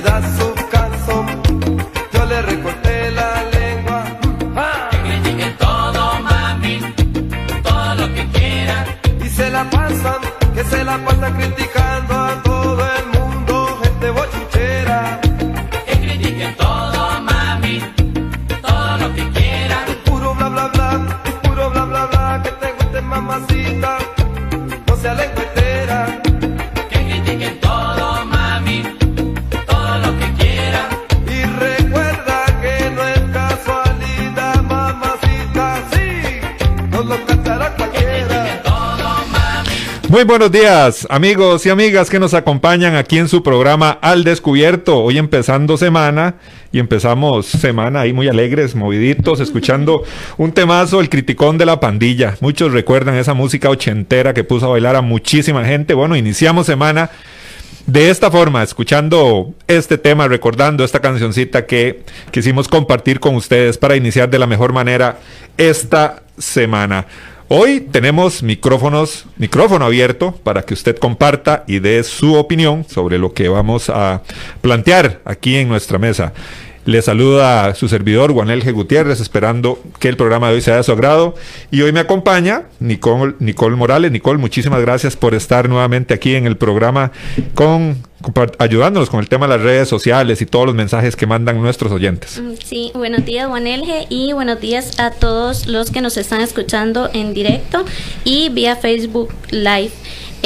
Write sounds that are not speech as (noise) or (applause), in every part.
me Muy buenos días, amigos y amigas que nos acompañan aquí en su programa Al Descubierto. Hoy empezando semana y empezamos semana ahí muy alegres, moviditos, escuchando un temazo, el criticón de la pandilla. Muchos recuerdan esa música ochentera que puso a bailar a muchísima gente. Bueno, iniciamos semana de esta forma, escuchando este tema, recordando esta cancioncita que quisimos compartir con ustedes para iniciar de la mejor manera esta semana. Hoy tenemos micrófonos, micrófono abierto para que usted comparta y dé su opinión sobre lo que vamos a plantear aquí en nuestra mesa. Le saluda su servidor Juanel G. Gutiérrez, esperando que el programa de hoy sea de su agrado. Y hoy me acompaña Nicole, Nicole Morales. Nicole, muchísimas gracias por estar nuevamente aquí en el programa con, ayudándonos con el tema de las redes sociales y todos los mensajes que mandan nuestros oyentes. Mm, Sí, buenos días Juan Elge y buenos días a todos los que nos están escuchando en directo y vía Facebook Live.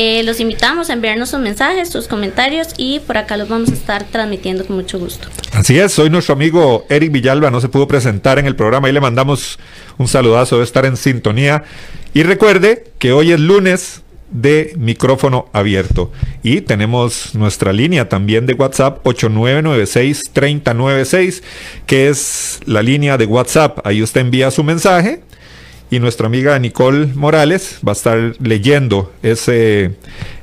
Eh, los invitamos a enviarnos sus mensajes, sus comentarios y por acá los vamos a estar transmitiendo con mucho gusto. Así es, soy nuestro amigo Eric Villalba, no se pudo presentar en el programa y le mandamos un saludazo de estar en sintonía. Y recuerde que hoy es lunes de micrófono abierto y tenemos nuestra línea también de WhatsApp 8996-3096 que es la línea de WhatsApp. Ahí usted envía su mensaje y nuestra amiga Nicole Morales va a estar leyendo ese,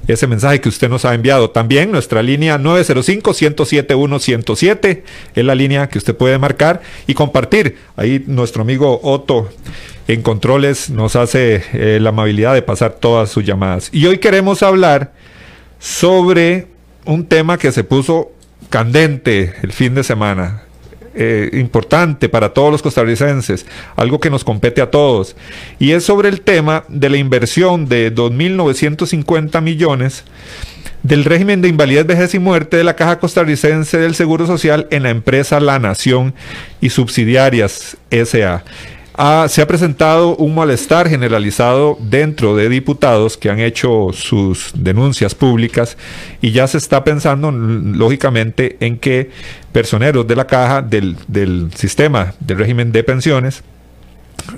ese mensaje que usted nos ha enviado. También nuestra línea 905-107-107 es la línea que usted puede marcar y compartir. Ahí nuestro amigo Otto en controles nos hace eh, la amabilidad de pasar todas sus llamadas. Y hoy queremos hablar sobre un tema que se puso candente el fin de semana eh, importante para todos los costarricenses, algo que nos compete a todos, y es sobre el tema de la inversión de 2.950 millones del régimen de invalidez, vejez y muerte de la Caja Costarricense del Seguro Social en la empresa La Nación y subsidiarias SA. Se ha presentado un malestar generalizado dentro de diputados que han hecho sus denuncias públicas y ya se está pensando, lógicamente, en que personeros de la caja del, del sistema del régimen de pensiones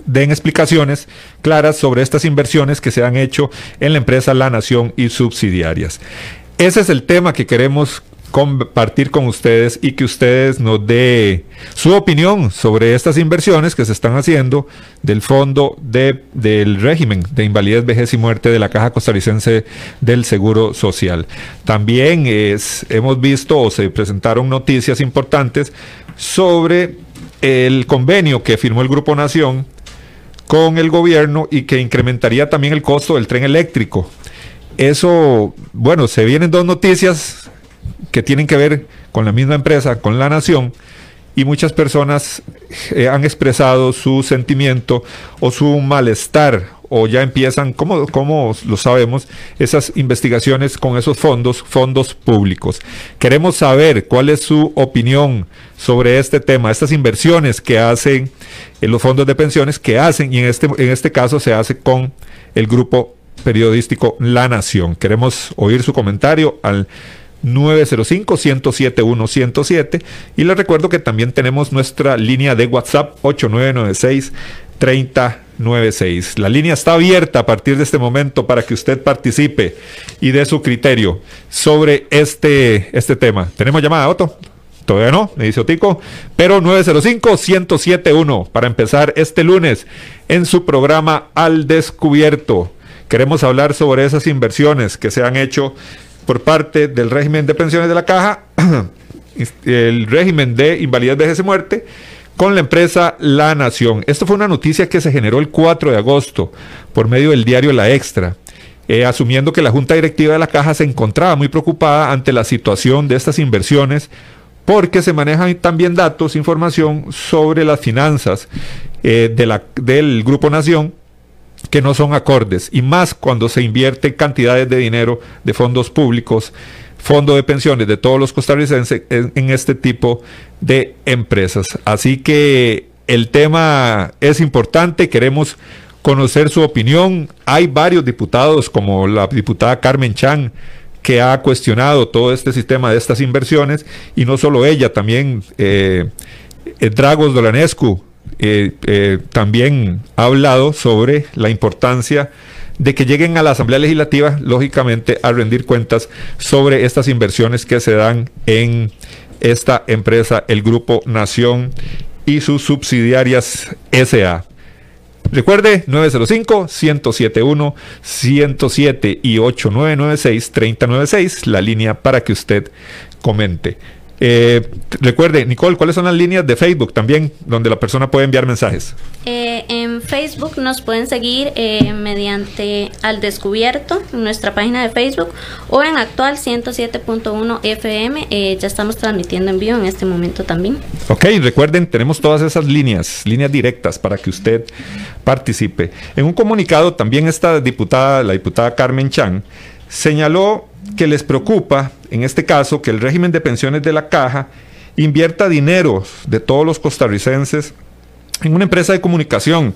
den explicaciones claras sobre estas inversiones que se han hecho en la empresa La Nación y subsidiarias. Ese es el tema que queremos compartir con ustedes y que ustedes nos dé su opinión sobre estas inversiones que se están haciendo del fondo de, del régimen de invalidez, vejez y muerte de la Caja Costarricense del Seguro Social. También es, hemos visto o se presentaron noticias importantes sobre el convenio que firmó el Grupo Nación con el gobierno y que incrementaría también el costo del tren eléctrico. Eso, bueno, se vienen dos noticias que tienen que ver con la misma empresa, con la nación, y muchas personas eh, han expresado su sentimiento o su malestar, o ya empiezan, como, como lo sabemos, esas investigaciones con esos fondos, fondos públicos. Queremos saber cuál es su opinión sobre este tema, estas inversiones que hacen en los fondos de pensiones, que hacen, y en este, en este caso se hace con el grupo periodístico La Nación. Queremos oír su comentario al 905-107-107 y les recuerdo que también tenemos nuestra línea de WhatsApp 8996-3096. La línea está abierta a partir de este momento para que usted participe y dé su criterio sobre este, este tema. ¿Tenemos llamada, Otto? Todavía no, me dice Otico, pero 905-107-1 para empezar este lunes en su programa Al Descubierto. Queremos hablar sobre esas inversiones que se han hecho por parte del régimen de pensiones de la caja, (clears throat) el régimen de invalidez, vejez y muerte, con la empresa La Nación. Esto fue una noticia que se generó el 4 de agosto por medio del diario La Extra. Eh, asumiendo que la Junta Directiva de la Caja se encontraba muy preocupada ante la situación de estas inversiones porque se manejan también datos, información sobre las finanzas eh, de la, del Grupo Nación que no son acordes, y más cuando se invierte cantidades de dinero de fondos públicos, fondo de pensiones de todos los costarricenses en, este tipo de empresas. Así que el tema es importante, queremos conocer su opinión. Hay varios diputados, como la diputada Carmen Chan, que ha cuestionado todo este sistema de estas inversiones, y no solo ella, también eh, eh, Dragos Dolanescu eh, eh, también ha hablado sobre la importancia de que lleguen a la Asamblea Legislativa, lógicamente, a rendir cuentas sobre estas inversiones que se dan en esta empresa, el Grupo Nación y sus subsidiarias SA. Recuerde 905-107-1-107 y 8996-3096, la línea para que usted comente. Eh, recuerde, Nicole, ¿cuáles son las líneas de Facebook también donde la persona puede enviar mensajes? Eh, en Facebook nos pueden seguir eh, mediante Al Descubierto, en nuestra página de Facebook, o en actual 107.1 FM. Eh, ya estamos transmitiendo en vivo en este momento también. Ok, recuerden, tenemos todas esas líneas, líneas directas para que usted participe. En un comunicado, también esta diputada, la diputada Carmen Chan, señaló que les preocupa, en este caso, que el régimen de pensiones de la caja invierta dinero de todos los costarricenses en una empresa de comunicación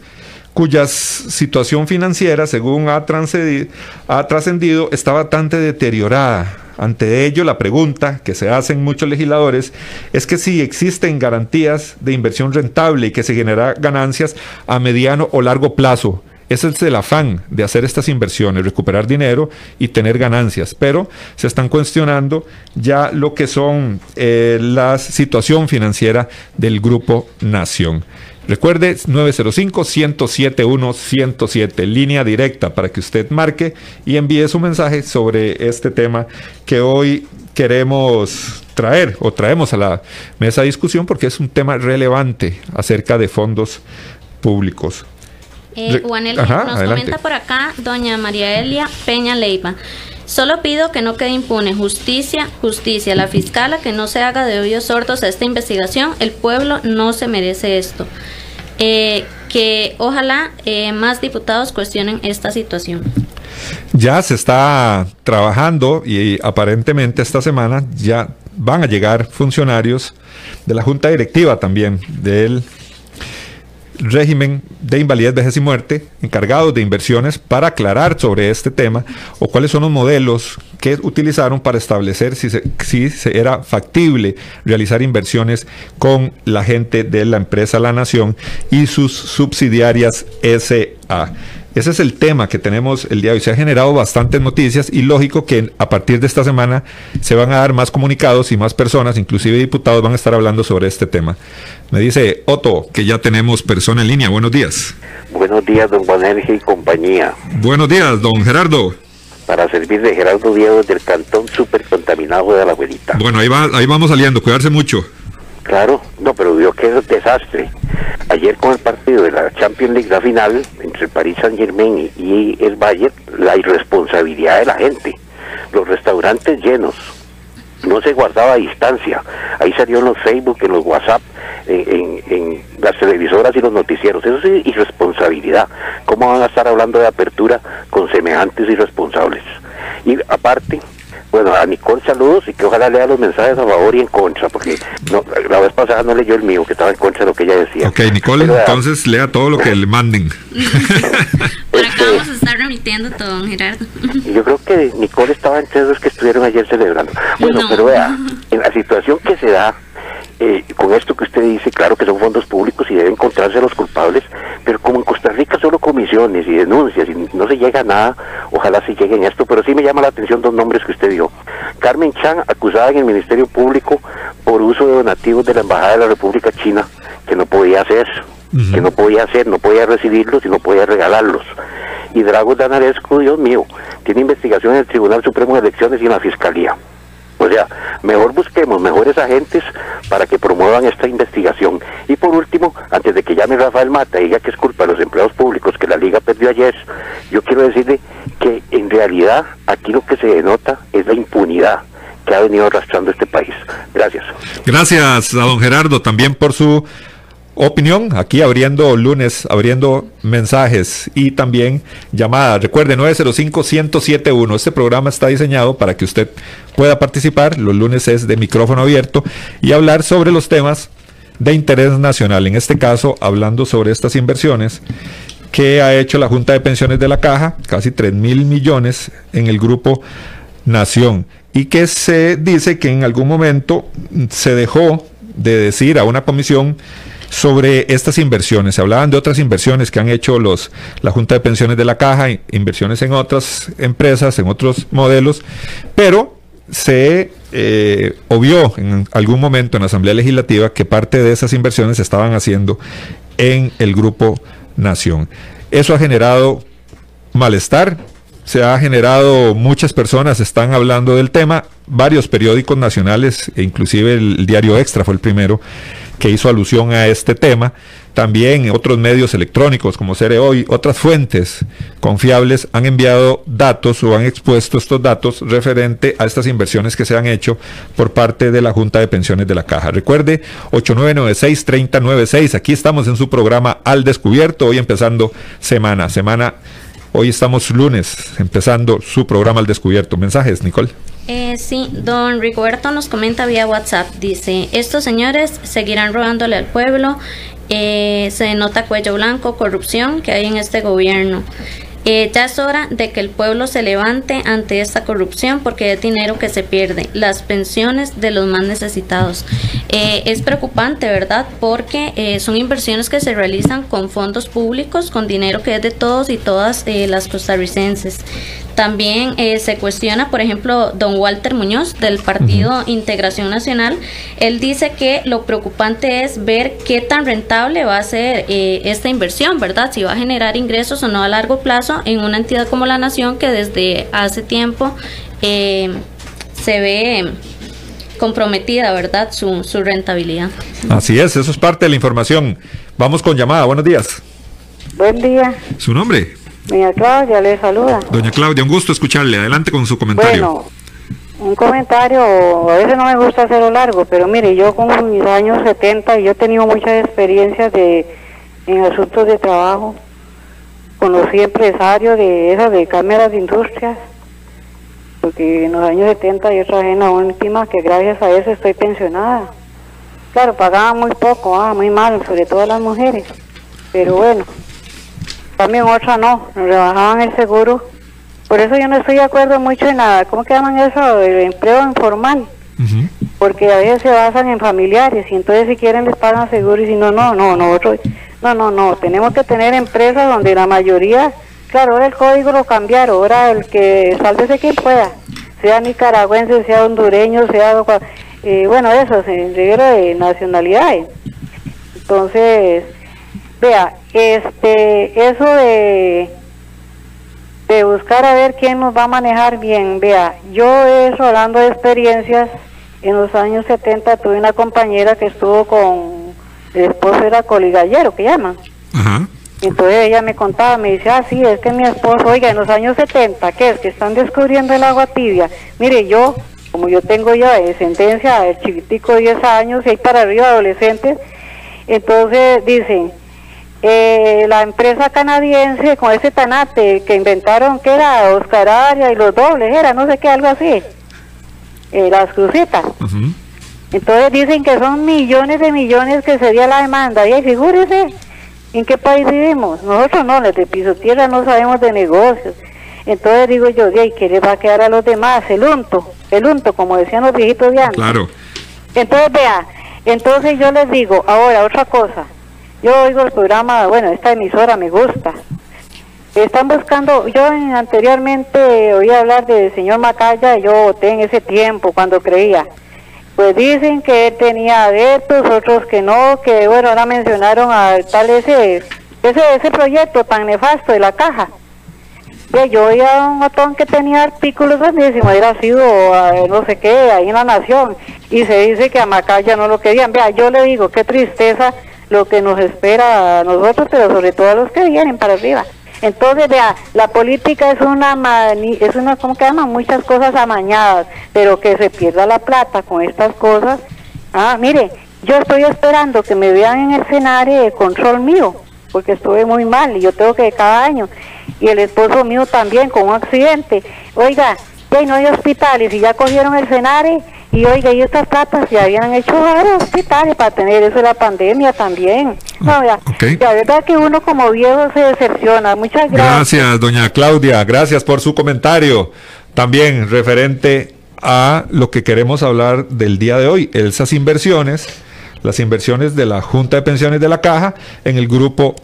cuya situación financiera, según ha trascendido, está bastante deteriorada. Ante ello, la pregunta que se hacen muchos legisladores es que si existen garantías de inversión rentable y que se genera ganancias a mediano o largo plazo. Ese es el afán de hacer estas inversiones, recuperar dinero y tener ganancias, pero se están cuestionando ya lo que son eh, la situación financiera del Grupo Nación. Recuerde 905-107-107, línea directa para que usted marque y envíe su mensaje sobre este tema que hoy queremos traer o traemos a la mesa de discusión porque es un tema relevante acerca de fondos públicos. Eh, Juanel Ajá, nos adelante. comenta por acá doña María Elia Peña Leiva. Solo pido que no quede impune justicia, justicia, la fiscala que no se haga de oídos sordos a esta investigación. El pueblo no se merece esto. Eh, que ojalá eh, más diputados cuestionen esta situación. Ya se está trabajando y aparentemente esta semana ya van a llegar funcionarios de la Junta Directiva también del régimen de invalidez, vejez y muerte encargados de inversiones para aclarar sobre este tema o cuáles son los modelos que utilizaron para establecer si, si era factible realizar inversiones con la gente de la empresa La Nación y sus subsidiarias SA. Ese es el tema que tenemos el día de hoy. Se han generado bastantes noticias y lógico que a partir de esta semana se van a dar más comunicados y más personas, inclusive diputados, van a estar hablando sobre este tema. Me dice Otto que ya tenemos persona en línea. Buenos días. Buenos días, don Bonergia y compañía. Buenos días, don Gerardo. Para servir de Gerardo Diego del cantón súper contaminado de la abuelita. Bueno, ahí, va, ahí vamos saliendo. Cuidarse mucho. Claro, no, pero vio que es un desastre. Ayer con el partido de la Champions League, la final, entre el Paris Saint Germain y, el Bayern, la irresponsabilidad de la gente. Los restaurantes llenos. No se guardaba distancia. Ahí salió en los Facebook, en los WhatsApp, en, en- en las televisoras y los noticieros. Eso es irresponsabilidad. ¿Cómo van a estar hablando de apertura con semejantes irresponsables? Y aparte, bueno, a Nicole saludos y que ojalá lea los mensajes a favor y en contra, porque no, la vez pasada no leyó el mío, que estaba en contra de lo que ella decía. Ok, Nicole, Pero, vea, entonces lea todo lo que le manden. (laughs) Por acá vamos a estar remitiendo todo, don Gerardo. Yo creo que Nicole estaba entre esos que estuvieron ayer celebrando. Bueno, No. pero vea, en la situación que se da, eh, con esto que usted dice, claro que son fondos públicos y deben encontrarse los culpables, pero como en Costa Rica solo comisiones y denuncias y no se llega a nada, ojalá se llegue en esto, pero sí me llama la atención dos nombres que usted dio. Carmen Chan, acusada en el Ministerio Público por uso de donativos de la Embajada de la República China, que no podía hacer, Ujú. que no podía hacer, no podía recibirlos y no podía regalarlos. Y Dragos Danarescu, Dios mío, tiene investigación en el Tribunal Supremo de Elecciones y en la Fiscalía. O sea, mejor busquemos mejores agentes para que promuevan esta investigación. Y por último, antes de que llame Rafael Mata y diga que es culpa de los empleados públicos que la liga perdió ayer, yo quiero decirle que en realidad aquí lo que se denota es la impunidad, que ha venido arrastrando este país. Gracias. Gracias a don Gerardo también por su opinión. Aquí abriendo lunes, abriendo mensajes y también llamadas. Recuerde 905-1071. Este programa está diseñado para que usted pueda participar. Los lunes es de micrófono abierto y hablar sobre los temas de interés nacional. En este caso, hablando sobre estas inversiones que ha hecho la Junta de Pensiones de la Caja, casi 3 mil millones en el grupo Nación, y que se dice que en algún momento se dejó de decir a una comisión sobre estas inversiones. Se hablaban de otras inversiones que han hecho los, la Junta de Pensiones de la Caja, inversiones en otras empresas, en otros modelos, pero se eh, obvió en algún momento en la Asamblea Legislativa que parte de esas inversiones se estaban haciendo en el Grupo Nación. Eso ha generado malestar, se ha generado, muchas personas están hablando del tema, varios periódicos nacionales, e inclusive el diario Extra fue el primero que hizo alusión a este tema. También otros medios electrónicos como Cere Hoy, otras fuentes confiables han enviado datos o han expuesto estos datos referente a estas inversiones que se han hecho por parte de la Junta de Pensiones de la Caja. Recuerde, 8996-3096, aquí estamos en su programa Al Descubierto, hoy empezando semana, semana Hoy estamos lunes, empezando su programa al descubierto. Mensajes, Nicole. Eh, sí, don Rigoberto nos comenta vía WhatsApp. Dice, estos señores seguirán robándole al pueblo. Eh, se nota cuello blanco, corrupción que hay en este gobierno. Eh, ya es hora de que el pueblo se levante ante esta corrupción porque es dinero que se pierde, las pensiones de los más necesitados. Eh, es preocupante, ¿verdad? Porque eh, son inversiones que se realizan con fondos públicos, con dinero que es de todos y todas las costarricenses. También se cuestiona, por ejemplo, don Walter Muñoz del Partido Integración Nacional. Él dice que lo preocupante es ver qué tan rentable va a ser esta inversión, ¿verdad? Si va a generar ingresos o no a largo plazo en una entidad como la Nación que desde hace tiempo eh, se ve comprometida, ¿verdad? Su, su rentabilidad. Así es, eso es parte de la información. Vamos con llamada, buenos días. Buen día. ¿Su nombre? Doña Claudia le saluda. Doña Claudia, un gusto escucharle. Adelante con su comentario. Bueno, un comentario, a veces no me gusta hacerlo largo, pero mire, yo con mis años 70 yo he tenido muchas experiencias de, en asuntos de trabajo conocí empresarios de esas de cámaras de industrias, porque en los años 70 yo trabajé en la última, que gracias a eso estoy pensionada. Claro, pagaban muy poco, ah, muy mal, sobre todo las mujeres, pero bueno, también otra no, nos rebajaban el seguro. Por eso yo no estoy de acuerdo mucho en nada, ¿cómo que llaman eso? El empleo informal. Porque a veces se basan en familiares y entonces si quieren les pagan seguro y si no, no, no, nosotros no, no, no, tenemos que tener empresas donde la mayoría, claro, ahora el código lo cambiaron, ahora el que sálvese quien pueda, sea nicaragüense, sea hondureño, sea, eh, bueno, eso, se de nacionalidades. Entonces, vea, este, eso de, de buscar a ver quién nos va a manejar bien, vea, yo eso hablando de experiencias, en los años 70 tuve una compañera que estuvo con el esposo era coligallero, que llaman. Ajá. Entonces ella me contaba, me dice, ah, sí, es que mi esposo, oiga, en los años 70, ¿qué es? Que están descubriendo el agua tibia. Mire, yo, como yo tengo ya de sentencia, el chiquitico de 10 años y para arriba adolescentes, entonces dicen, eh, la empresa canadiense con ese tanate que inventaron, que era Oscar Aria y los dobles, era no sé qué, algo así, eh, las crucitas. Entonces dicen que son millones de millones que sería la demanda. Y figúrese en qué país vivimos. Nosotros no, los de piso tierra no sabemos de negocios. Entonces digo yo, ¿y qué le va a quedar a los demás? El unto, el unto, como decían los viejitos de antes. Claro. Entonces, vea, entonces yo les digo, ahora otra cosa. Yo oigo el programa, bueno, esta emisora me gusta. Están buscando, yo anteriormente oí hablar del señor Macaya, yo voté en ese tiempo cuando creía. Pues dicen que él tenía adeptos, otros que no, que bueno, ahora mencionaron a tal ese, ese, ese proyecto tan nefasto de la caja. Yo oía un botón que tenía artículos grandísimos, era sido no sé qué, ahí en la nación, y se dice que a Macaya no lo querían. Vea, yo le digo, qué tristeza lo que nos espera a nosotros, pero sobre todo a los que vienen para arriba. Entonces, vea, la política es una, mani- es una, ¿cómo que llaman? Muchas cosas amañadas, pero que se pierda la plata con estas cosas. Ah, mire, yo estoy esperando que me vean en el escenario de control mío, porque estuve muy mal y yo tengo que cada año. Y el esposo mío también con un accidente. Oiga, ya no hay hospitales y ya cogieron el escenario y oiga, y estas platas se habían hecho varios hospitales para tener eso de la pandemia también. No, vea, Ok. la verdad que uno como viejo se decepciona. Muchas gracias. Gracias, doña Claudia. Gracias por su comentario. También referente a lo que queremos hablar del día de hoy, esas inversiones, las inversiones de la Junta de Pensiones de la Caja en el grupo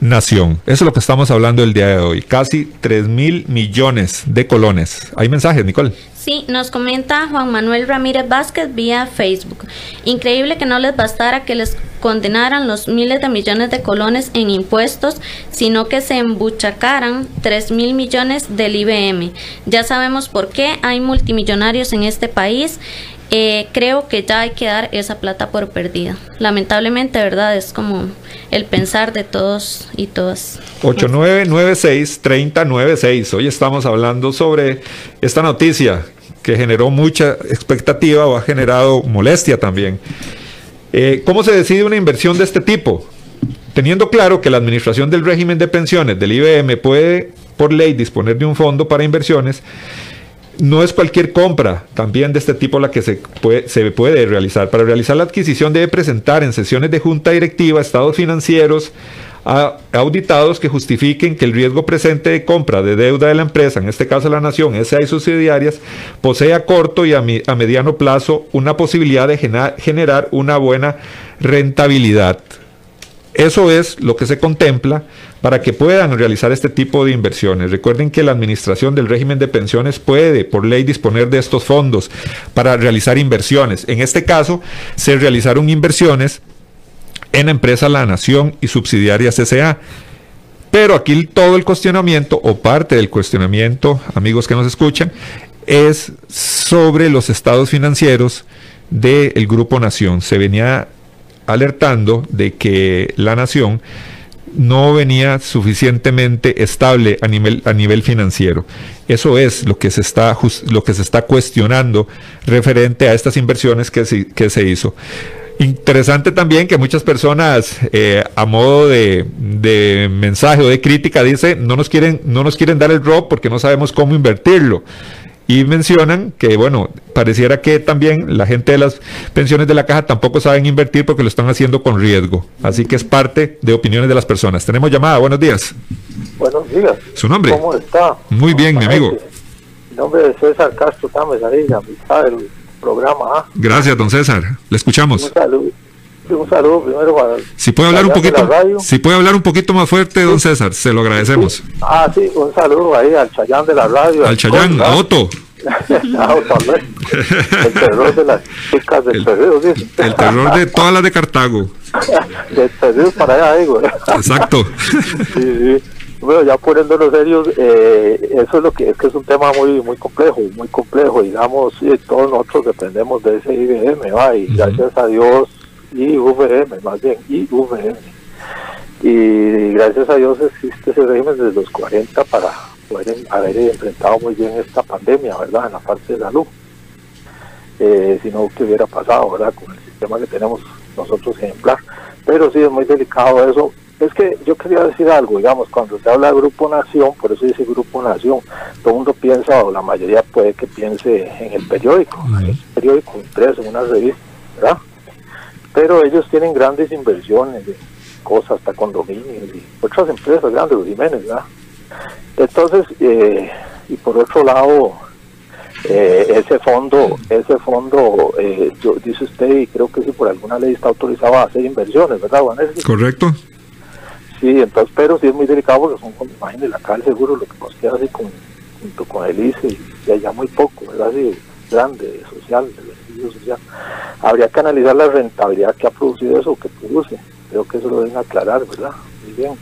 Nación. Eso es lo que estamos hablando el día de hoy. Casi 3 mil millones de colones. Hay mensajes, Nicole. Sí, nos comenta Juan Manuel Ramírez Vázquez vía Facebook. Increíble que no les bastara que les condenaran los miles de millones de colones en impuestos, sino que se embuchacaran 3 mil millones del IBM. Ya sabemos por qué hay multimillonarios en este país. Eh, creo que ya hay que dar esa plata por perdida. Lamentablemente, ¿verdad? Es como el pensar de todos y todas. 8996-3096. Hoy estamos hablando sobre esta noticia que generó mucha expectativa o ha generado molestia también. Eh, ¿Cómo se decide una inversión de este tipo? Teniendo claro que la administración del régimen de pensiones del IBM puede, por ley, disponer de un fondo para inversiones, no es cualquier compra también de este tipo la que se puede, realizar. Para realizar la adquisición debe presentar en sesiones de junta directiva estados financieros a- auditados que justifiquen que el riesgo presente de compra de deuda de la empresa, en este caso la nación, SA y subsidiarias, posee a corto y a, mediano plazo una posibilidad de generar una buena rentabilidad. Eso es lo que se contempla para que puedan realizar este tipo de inversiones. Recuerden que la administración del régimen de pensiones puede, por ley, disponer de estos fondos para realizar inversiones. En este caso, se realizaron inversiones en empresa La Nación y subsidiarias SA. Pero aquí todo el cuestionamiento o parte del cuestionamiento, amigos que nos escuchan, es sobre los estados financieros del Grupo Nación. Se venía alertando de que la Nación no venía suficientemente estable a nivel, a nivel financiero. Eso es lo que se está, lo que se está cuestionando referente a estas inversiones que se, que se hizo. Interesante también que muchas personas eh, a modo de, de mensaje o de crítica dice no nos quieren no nos quieren dar el ROP porque no sabemos cómo invertirlo y mencionan que bueno pareciera que también la gente de las pensiones de la caja tampoco saben invertir porque lo están haciendo con riesgo así que es parte de opiniones de las personas tenemos llamada buenos días Buenos días. su nombre ¿Cómo está? Muy bien, mi amigo. Mi nombre es César Castro Tames, ahí, la mitad del programa. gracias don César le escuchamos Un saludo. Un saludo primero para... si puede hablar un poquito si puede hablar un poquito más fuerte don César se lo agradecemos. Ah, sí, un saludo ahí al Chayán de la radio. al Chayán a Otto. (laughs) El terror de las chicas del El- el terror de todas las de Cartago. (laughs) Del perdido para allá, digo. exacto. (laughs) Sí, sí. Bueno, ya poniéndonos serios, eh, eso es lo que es que es un tema muy muy complejo, muy complejo, digamos, todos nosotros dependemos de ese IBM, va, y gracias a Dios, y VM, más bien, y VM. Y gracias a Dios existe ese régimen desde los 40 para poder haber enfrentado muy bien esta pandemia, ¿verdad? En la parte de salud. Eh, si no, ¿qué hubiera pasado, verdad? Con el sistema que tenemos nosotros ejemplar. Pero sí, es muy delicado eso. Es que yo quería decir algo, digamos, cuando se habla de Grupo Nación, por eso dice Grupo Nación, todo el mundo piensa, o la mayoría puede que piense en el periódico, en el periódico impreso, en una revista, ¿verdad? Pero ellos tienen grandes inversiones de cosas, hasta condominios y otras empresas grandes, los Jiménez, ¿verdad? Entonces, eh, y por otro lado, eh, ese fondo, ese fondo, eh, yo- dice usted, y creo que si por alguna ley está autorizado a hacer inversiones, ¿verdad, Vanessa? correcto Sí, entonces, pero sí es muy delicado porque son, como imagínense, acá el seguro lo que nos queda así con, junto con el ICE y, allá muy poco, ¿verdad? Así grande, social, de social. Habría que analizar la rentabilidad que ha producido eso, que produce. Creo que eso lo deben aclarar, ¿verdad? Muy bien.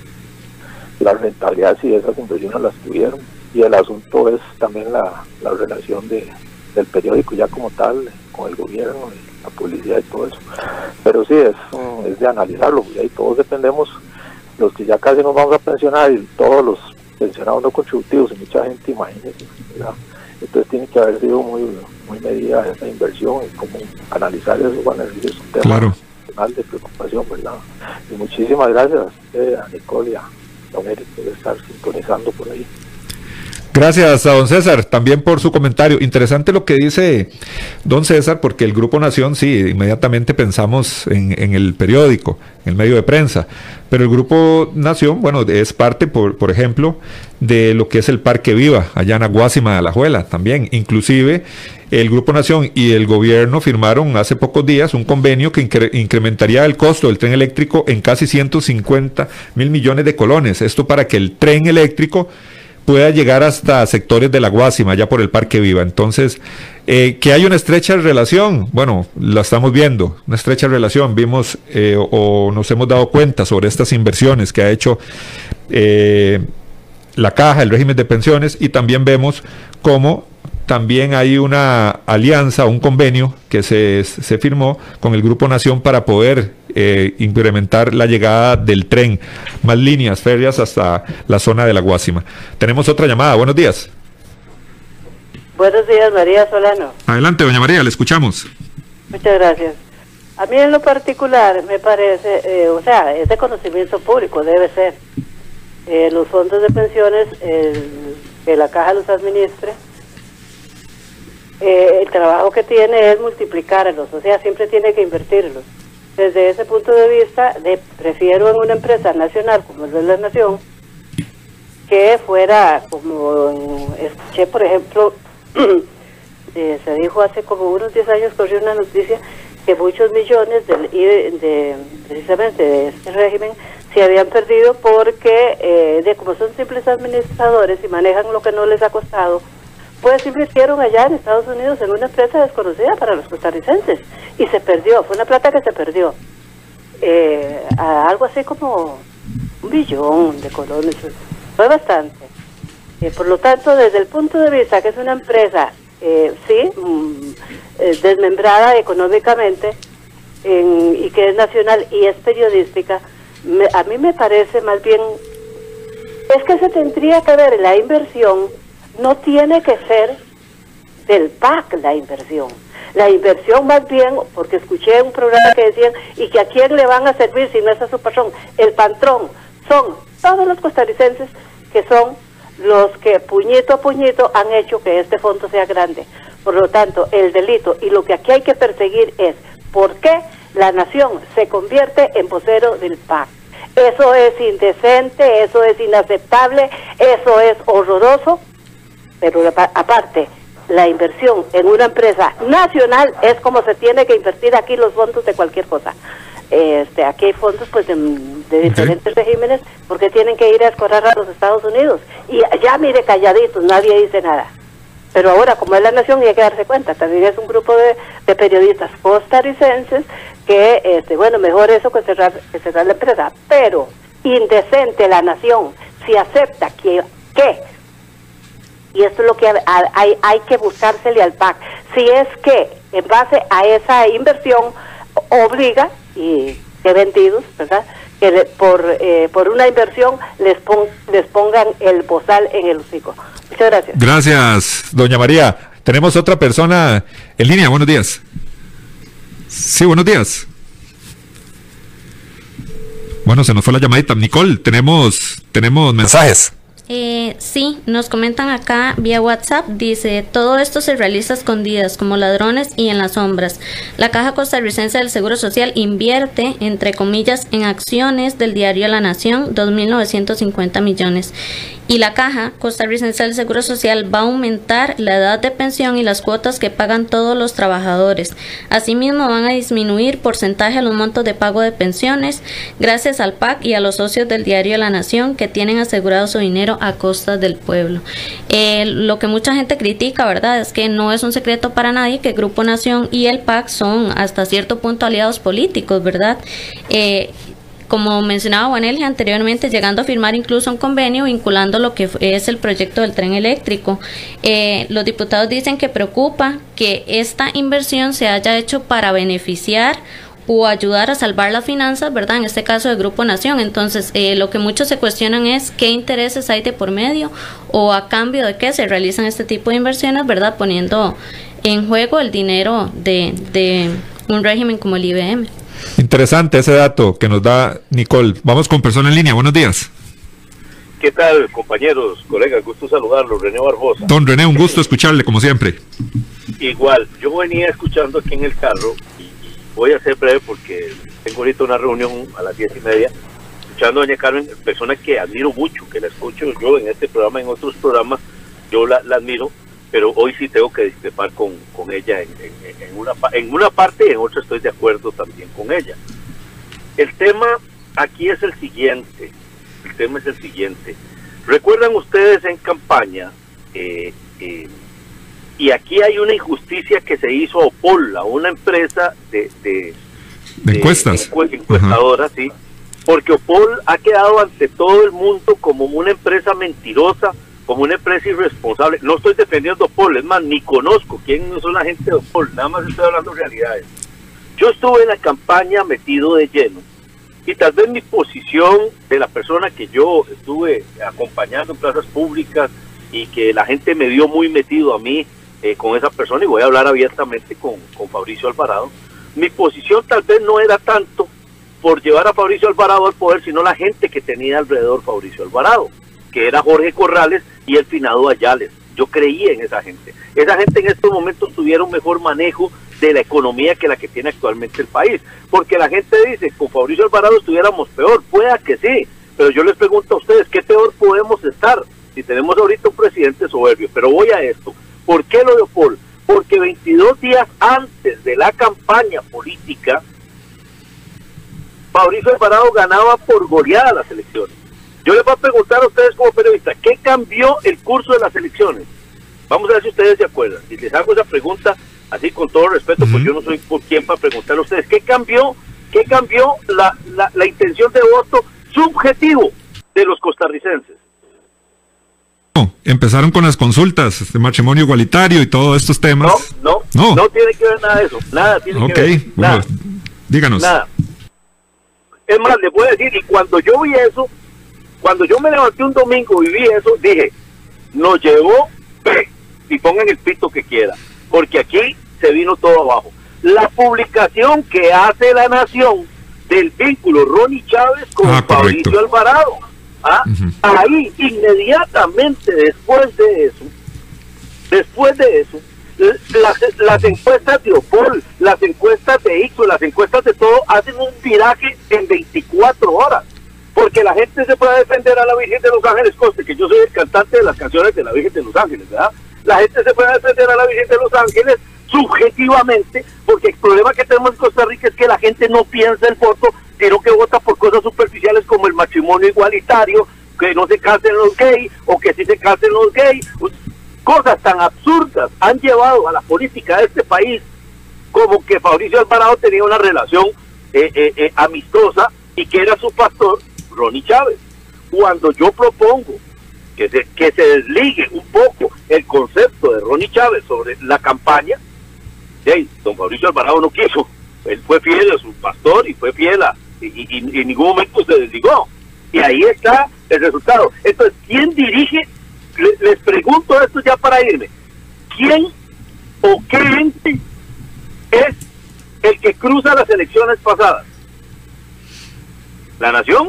La rentabilidad si esas inversiones las tuvieron. Y el asunto es también la, la relación de, del periódico ya como tal, con el gobierno, la publicidad y todo eso. Pero sí, es, mm, es de analizarlo, y ahí todos dependemos los que ya casi nos vamos a pensionar y todos los pensionados no contributivos y mucha gente, imagínense, ¿verdad? Entonces tiene que haber sido muy, muy medida esa inversión y como analizar eso, bueno, es un tema Claro. de preocupación, ¿verdad? Y muchísimas gracias a Nicole y a Don Eric por estar sintonizando por ahí. Gracias a don César también por su comentario. Interesante lo que dice don César, porque el Grupo Nación, sí, inmediatamente pensamos en, el periódico, en el medio de prensa, pero el Grupo Nación, bueno, es parte, por, por ejemplo, de lo que es el Parque Viva, allá en Aguasima de Alajuela también. Inclusive el Grupo Nación y el gobierno firmaron hace pocos días un convenio que incre- incrementaría el costo del tren eléctrico en casi 150 mil millones de colones. Esto para que el tren eléctrico pueda llegar hasta sectores de la Guásima, ya por el Parque Viva. Entonces, eh, que hay una estrecha relación, bueno, la estamos viendo, una estrecha relación, vimos eh, o, o nos hemos dado cuenta sobre estas inversiones que ha hecho eh, la caja, el régimen de pensiones, y también vemos cómo también hay una alianza, un convenio que se, se firmó con el Grupo Nación para poder eh, implementar la llegada del tren, más líneas férreas hasta la zona de la Guásima. Tenemos otra llamada, buenos días. Buenos días, María Solano. Adelante, doña María, le escuchamos. Muchas gracias. A mí en lo particular me parece, eh, o sea, es de conocimiento público, debe ser. Eh, los fondos de pensiones el- que la caja los administre, eh, el trabajo que tiene es multiplicarlos, o sea, siempre tiene que invertirlos. Desde ese punto de vista, de- prefiero en una empresa nacional como es la Nación, que fuera como, escuché por ejemplo, (clears throat) eh, se dijo hace como unos 10 años, corrió una noticia que muchos millones del, I- de, precisamente de este régimen se habían perdido porque, eh, de como son simples administradores y manejan lo que no les ha costado, pues invirtieron allá en Estados Unidos en una empresa desconocida para los costarricenses y se perdió, fue una plata que se perdió. Eh, a algo así como un billón de colones, fue bastante. Eh, por lo tanto, desde el punto de vista que es una empresa, eh, sí, mm, eh, desmembrada económicamente en- y que es nacional y es periodística, me- a mí me parece más bien, es que se tendría que ver la inversión, no tiene que ser del PAC la inversión. La inversión más bien, porque escuché un programa que decían, y que a quién le van a servir si no es a su patrón, el patrón, son todos los costarricenses que son los que puñito a puñito han hecho que este fondo sea grande. Por lo tanto, el delito y lo que aquí hay que perseguir es por qué la nación se convierte en vocero del PAC. Eso es indecente, eso es inaceptable, eso es horroroso pero apa- aparte, la inversión en una empresa nacional es como se tiene que invertir aquí los fondos de cualquier cosa. Este, aquí hay fondos pues de, de diferentes regímenes porque tienen que ir a escorar a los Estados Unidos. Y ya mire calladitos, nadie dice nada. Pero ahora, como es la nación, y hay que darse cuenta, también es un grupo de, de periodistas costarricenses que, este, bueno, mejor eso que cerrar, que cerrar la empresa. Pero indecente la nación si acepta que, que y esto es lo que ha- ha- hay, hay que buscársele al PAC. Si es que en base a esa inversión obliga y que vendidos, ¿verdad? Que por, eh, por una inversión les, pon- les pongan el bozal en el hocico. Muchas gracias. Gracias, doña María. Tenemos otra persona en línea, buenos días. Sí, buenos días. Bueno, se nos fue la llamadita. Nicole, tenemos, tenemos mensajes. Eh, sí, nos comentan acá vía WhatsApp, dice, todo esto se realiza escondidas como ladrones y en las sombras. La Caja Costarricense del Seguro Social invierte, entre comillas, en acciones del diario La Nación 2.950 millones. Y la Caja Costarricense del Seguro Social va a aumentar la edad de pensión y las cuotas que pagan todos los trabajadores. Asimismo, van a disminuir porcentaje a los montos de pago de pensiones gracias al PAC y a los socios del diario La Nación que tienen asegurado su dinero a costa del pueblo. Eh, lo que mucha gente critica, ¿verdad? Es que no es un secreto para nadie que Grupo Nación y el PAC son hasta cierto punto aliados políticos, ¿verdad? Eh, como mencionaba Juanelge anteriormente, llegando a firmar incluso un convenio vinculando lo que es el proyecto del tren eléctrico. Eh, los diputados dicen que preocupa que esta inversión se haya hecho para beneficiar o ayudar a salvar las finanzas, ¿verdad? En este caso del Grupo Nación. Entonces, eh, lo que muchos se cuestionan es qué intereses hay de por medio o a cambio de qué se realizan este tipo de inversiones, ¿verdad? Poniendo en juego el dinero de, de un régimen como el IBM. Interesante ese dato que nos da Nicole. Vamos con persona en línea. Buenos días. ¿Qué tal, compañeros, colegas? Gusto saludarlos, René Barbosa. Don René, un gusto escucharle como siempre. Igual, yo venía escuchando aquí en el carro voy a ser breve porque tengo ahorita una reunión a las diez y media, escuchando a doña Carmen, persona que admiro mucho, que la escucho yo en este programa, en otros programas, yo la, la admiro, pero hoy sí tengo que discrepar con, con ella en, en- en una, en una parte y en otra estoy de acuerdo también con ella. El tema aquí es el siguiente, el tema es el siguiente. ¿Recuerdan ustedes en campaña? eh, eh, y aquí hay una injusticia que se hizo a Opola, una empresa de, de, De encuestas. encue- encuestadora, sí, porque Opol ha quedado ante todo el mundo como una empresa mentirosa, como una empresa irresponsable. No estoy defendiendo a Opol, es más, ni conozco quién son la gente de Opol, nada más estoy hablando realidades. Yo estuve en la campaña metido de lleno y tal vez mi posición de la persona que yo estuve acompañando en plazas públicas y que la gente me vio muy metido a mí eh, con esa persona y voy a hablar abiertamente con, con Fabricio Alvarado, mi posición tal vez no era tanto por llevar a Fabricio Alvarado al poder, sino la gente que tenía alrededor Fabricio Alvarado, que era Jorge Corrales y el finado Ayales. Yo creía en esa gente. Esa gente en estos momentos tuviera un mejor manejo de la economía que la que tiene actualmente el país. Porque la gente dice, con Fabricio Alvarado estuviéramos peor. Pueda que sí, pero yo les pregunto a ustedes, ¿qué peor podemos estar si tenemos ahorita un presidente soberbio? Pero voy a esto. ¿Por qué lo de Paul? Porque 22 días antes de la campaña política, Fabricio Alvarado ganaba por goleada las elecciones. Yo les voy a preguntar a ustedes como periodistas, ¿qué cambió el curso de las elecciones? Vamos a ver si ustedes se acuerdan. Si les hago esa pregunta, así con todo respeto, pues yo no soy por quién para preguntarle a ustedes, ¿qué cambió, qué cambió la, la, la intención de voto subjetivo de los costarricenses? No, empezaron con las consultas, este matrimonio igualitario y todos estos No, temas. no, No. no, tiene que ver nada de eso, nada tiene ok, que ver. bueno, nada. díganos. Nada. Es más, voy a decir, y cuando yo vi eso, cuando yo me levanté un domingo y vi eso, dije, nos llevó, (clears throat) y pongan el pito que quiera, porque aquí se vino todo abajo. La publicación que hace la Nación del vínculo Ronnie Chávez con Ah. Fabricio Alvarado, ¿ah? Ahí inmediatamente después de eso, después de eso, las, las encuestas de Opol, las encuestas de Ixo, las encuestas de todo hacen un viraje en 24 horas. Porque la gente se puede defender a la Virgen de los Ángeles, coste que yo soy el cantante de las canciones de la Virgen de los Ángeles, ¿verdad? La gente se puede defender a la Virgen de los Ángeles subjetivamente, porque el problema que tenemos en Costa Rica es que la gente no piensa el voto, sino que vota por cosas superficiales como el matrimonio igualitario, que no se casen los gays, o que sí se casen los gays. Cosas tan absurdas han llevado a la política de este país como que Fabricio Alvarado tenía una relación eh, eh, eh, amistosa y que era su pastor, Ronnie Chávez. Cuando yo propongo que se, que se desligue un poco el concepto de Ronnie Chávez sobre la campaña, hey, don Fabricio Alvarado no quiso. Él fue fiel a su pastor y fue fiel a... Y, y- y en ningún momento se desligó. Y ahí está el resultado. Entonces, ¿quién dirige? Le- les pregunto esto ya para irme. ¿Quién o qué ente es el que cruza las elecciones pasadas? La nación.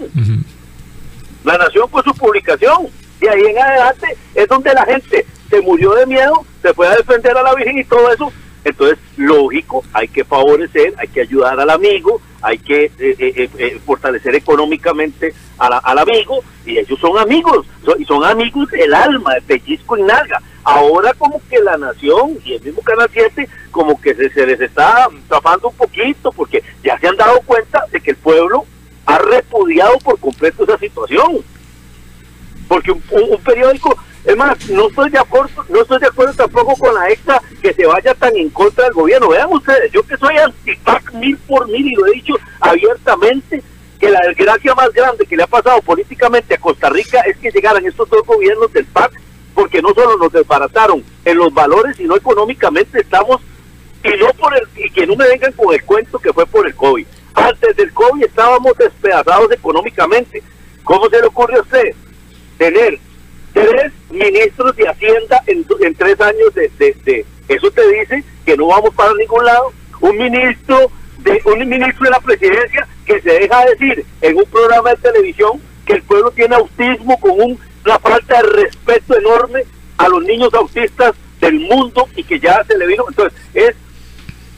La nación con su publicación. Y ahí en adelante es donde la gente se murió de miedo, se fue a defender a la Virgen y todo eso. Entonces, lógico, hay que favorecer, hay que ayudar al amigo, hay que eh, eh, eh, eh, fortalecer económicamente al amigo, y ellos son amigos, son- y son amigos del alma, de pellizco y nalga. Ahora como que la nación y el mismo Canal 7 como que se, les está tapando un poquito, porque ya se han dado cuenta de que el pueblo ha repudiado por completo esa situación porque un periódico, es más, no estoy de acuerdo, no estoy de acuerdo tampoco con la extra que se vaya tan en contra del gobierno. Vean ustedes, yo que soy antipac mil por mil y lo he dicho abiertamente, que la desgracia más grande que le ha pasado políticamente a Costa Rica es que llegaran estos dos gobiernos del PAC, porque no solo nos desbarataron en los valores, sino económicamente estamos y no por el y que no me vengan con el cuento que fue por el COVID. Antes del COVID estábamos despedazados económicamente. ¿Cómo se le ocurre a usted tener tres ministros de Hacienda en, tres años de, Eso te dice que no vamos para ningún lado. Un ministro de un ministro de la presidencia que se deja decir en un programa de televisión que el pueblo tiene autismo con un- una falta de respeto enorme a los niños autistas del mundo y que ya se le vino. Entonces, es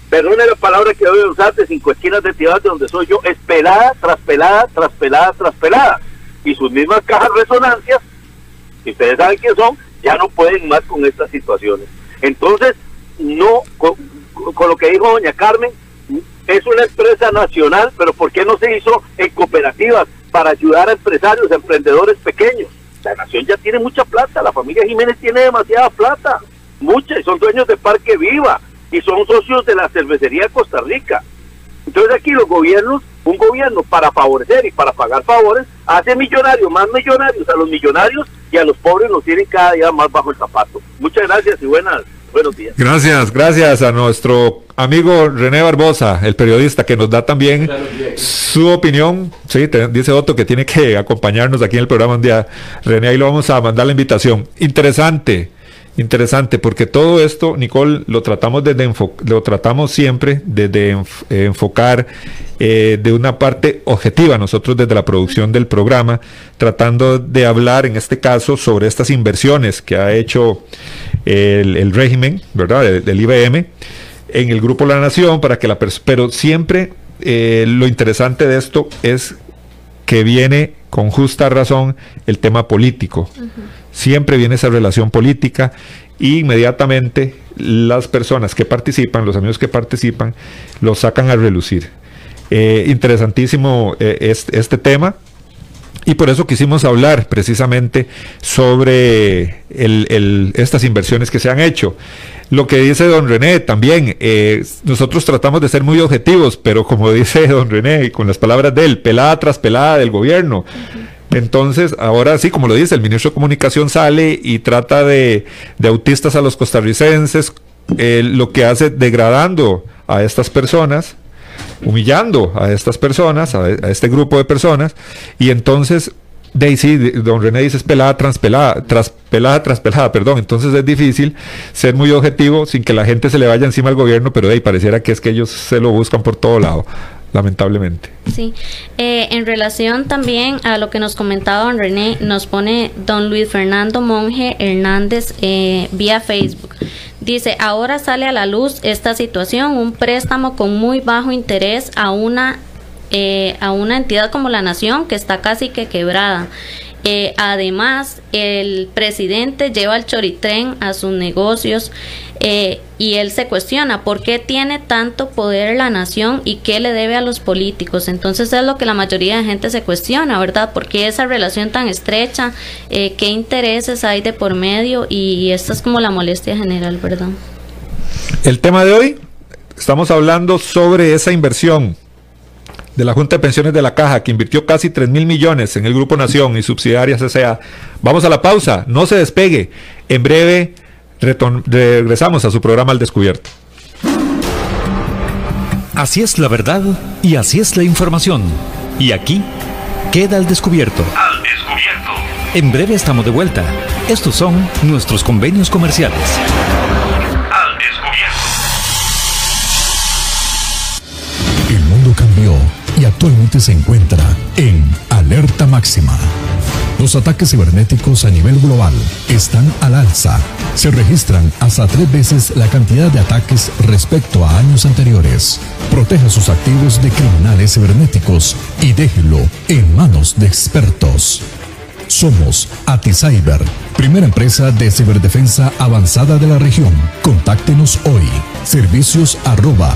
perdone la palabra que voy a usar de cinco esquinas de Tibás, de donde soy yo, es pelada tras pelada, tras pelada, tras pelada. Y sus mismas cajas resonancias, si ustedes saben quién son, ya no pueden más con estas situaciones. Entonces, no, con, lo que dijo doña Carmen, es una empresa nacional, pero ¿por qué no se hizo en cooperativas para ayudar a empresarios, a emprendedores pequeños? La nación ya tiene mucha plata, la familia Jiménez tiene demasiada plata, mucha, y son dueños de Parque Viva, y son socios de la cervecería Costa Rica. Entonces aquí los gobiernos, un gobierno para favorecer y para pagar favores, hace millonarios, más millonarios a los millonarios y a los pobres los tienen cada día más bajo el zapato. Muchas gracias y buenas, buenos días. Gracias, gracias a nuestro amigo René Barbosa, el periodista, que nos da también su opinión. Sí, te- dice Otto que tiene que acompañarnos aquí en el programa un día. René, ahí lo vamos a mandar la invitación. Interesante, interesante, porque todo esto, Nicole, lo tratamos desde lo tratamos siempre desde enf- enfocar eh, de una parte objetiva, nosotros desde la producción del programa, tratando de hablar en este caso sobre estas inversiones que ha hecho el, el régimen, ¿verdad? Del IBM en el grupo La Nación para que la pero siempre eh, lo interesante de esto es que viene con justa razón el tema político. Siempre viene esa relación política y inmediatamente las personas que participan, los amigos que participan, lo sacan a relucir. Eh, interesantísimo eh, este, tema. Y por eso quisimos hablar precisamente sobre estas inversiones que se han hecho. Lo que dice don René también, eh, nosotros tratamos de ser muy objetivos, pero como (laughs) dice don René, con las palabras de él, pelada tras pelada del gobierno. Entonces, ahora sí, como lo dice, el ministro de Comunicación sale y trata de, de autistas a los costarricenses, eh, lo que hace degradando a estas personas, humillando a estas personas, a, este grupo de personas, y entonces, ahí sí, don René dice pelada tras pelada, tras pelada tras pelada, perdón, entonces es difícil ser muy objetivo sin que la gente se le vaya encima al gobierno, pero de ahí pareciera que es que ellos se lo buscan por todo lado, lamentablemente. Sí, Eh, en relación también a lo que nos comentaba don René, nos pone don Luis Fernando Monje Hernández eh, vía Facebook. Dice, ahora sale a la luz esta situación, un préstamo con muy bajo interés a una, eh, a una entidad como la Nación que está casi que quebrada. Eh, además, el presidente lleva el choritren a sus negocios eh, y él se cuestiona por qué tiene tanto poder la nación y qué le debe a los políticos. Entonces es lo que la mayoría de gente se cuestiona, ¿verdad? ¿Por qué esa relación tan estrecha? Eh, ¿Qué intereses hay de por medio? Y esta es como la molestia general, ¿verdad? El tema de hoy, estamos hablando sobre esa inversión de la Junta de Pensiones de la Caja, que invirtió casi 3 mil millones en el Grupo Nación y subsidiarias S.A. Vamos a la pausa, no se despegue. En breve regresamos a su programa Al Descubierto. Así es la verdad y así es la información. Y aquí queda al descubierto. Al descubierto. En breve estamos de vuelta. Estos son nuestros convenios comerciales. Se encuentra en alerta máxima. Los ataques cibernéticos a nivel global están al alza. Se registran hasta tres veces la cantidad de ataques respecto a años anteriores. Proteja sus activos de criminales cibernéticos y déjelo en manos de expertos. Somos AtiCyber, primera empresa de ciberdefensa avanzada de la región. Contáctenos hoy. Servicios arroba.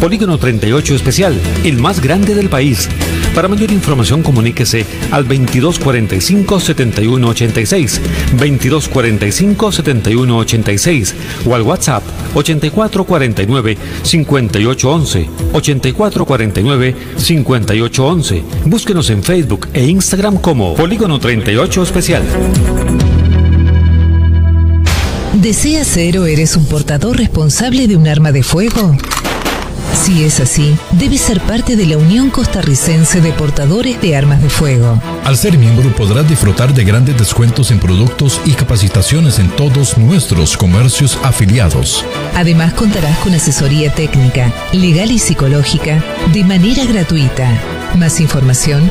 Polígono 38 Especial, el más grande del país. Para mayor información comuníquese al 2245-7186, 2245-7186 o al WhatsApp 8449-5811, 8449-5811. Búsquenos en Facebook e Instagram como Polígono 38 Especial. ¿Deseas ser eres un portador responsable de un arma de fuego? Si es así, debes ser parte de la Unión Costarricense de Portadores de Armas de Fuego. Al ser miembro podrás disfrutar de grandes descuentos en productos y capacitaciones en todos nuestros comercios afiliados. Además contarás con asesoría técnica, legal y psicológica de manera gratuita. Más información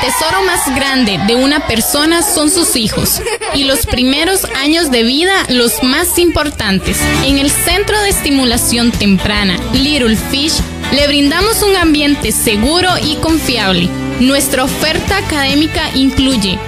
El tesoro más grande de una persona son sus hijos y los primeros años de vida los más importantes. En el Centro de Estimulación Temprana Little Fish le brindamos un ambiente seguro y confiable. Nuestra oferta académica incluye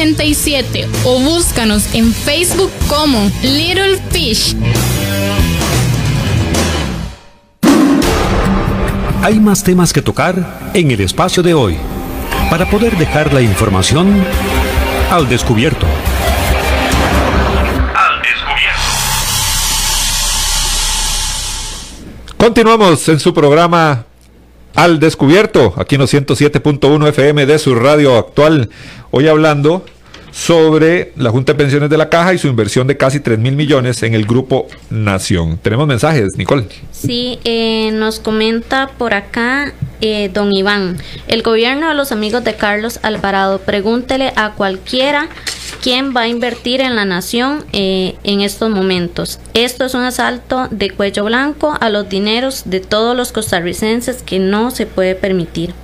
2520-0587 o búscanos en Facebook como Little Fish. Hay más temas que tocar en el espacio de hoy para poder dejar la información al descubierto. Continuamos en su programa Al Descubierto, aquí en los 107.1 FM de su radio actual. Hoy hablando sobre la Junta de Pensiones de la Caja y su inversión de casi 3 mil millones en el Grupo Nación. Tenemos mensajes, Nicole. Sí, eh, nos comenta por acá eh, don Iván. El gobierno de los amigos de Carlos Alvarado, pregúntele a cualquiera quién va a invertir en la nación eh, en estos momentos. Esto es un asalto de cuello blanco a los dineros de todos los costarricenses que no se puede permitir.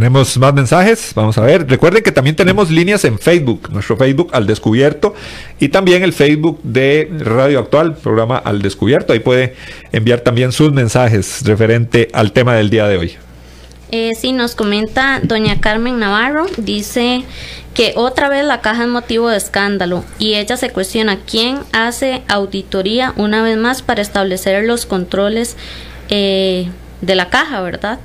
Tenemos más mensajes, vamos a ver. Recuerden que también tenemos líneas en Facebook, nuestro Facebook al descubierto y también el Facebook de Radio Actual, programa al descubierto. Ahí puede enviar también sus mensajes referente al tema del día de hoy. Eh, sí, nos comenta doña Carmen Navarro, dice que otra vez la caja es motivo de escándalo y ella se cuestiona quién hace auditoría una vez más para establecer los controles eh, de la caja, ¿verdad?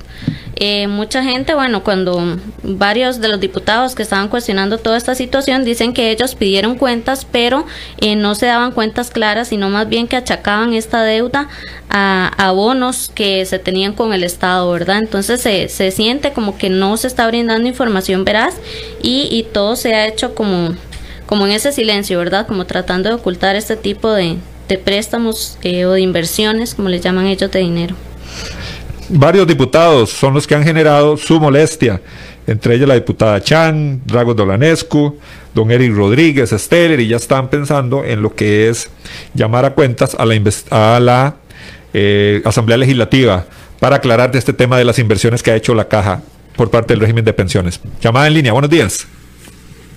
Eh, mucha gente, bueno, cuando varios de los diputados que estaban cuestionando toda esta situación dicen que ellos pidieron cuentas, pero eh, no se daban cuentas claras, sino más bien que achacaban esta deuda a, bonos que se tenían con el Estado, ¿verdad? Entonces se, se siente como que no se está brindando información veraz y, y todo se ha hecho como, como en ese silencio, ¿verdad? Como tratando de ocultar este tipo de, de préstamos eh, o de inversiones, como les llaman ellos, de dinero varios diputados son los que han generado su molestia, entre ellos la diputada Chan, Dragos Dolanescu, don Eric Rodríguez, Steller, y ya están pensando en lo que es llamar a cuentas a la, a la eh, Asamblea Legislativa para aclarar de este tema de las inversiones que ha hecho la Caja por parte del régimen de pensiones. Llamada en línea, buenos días.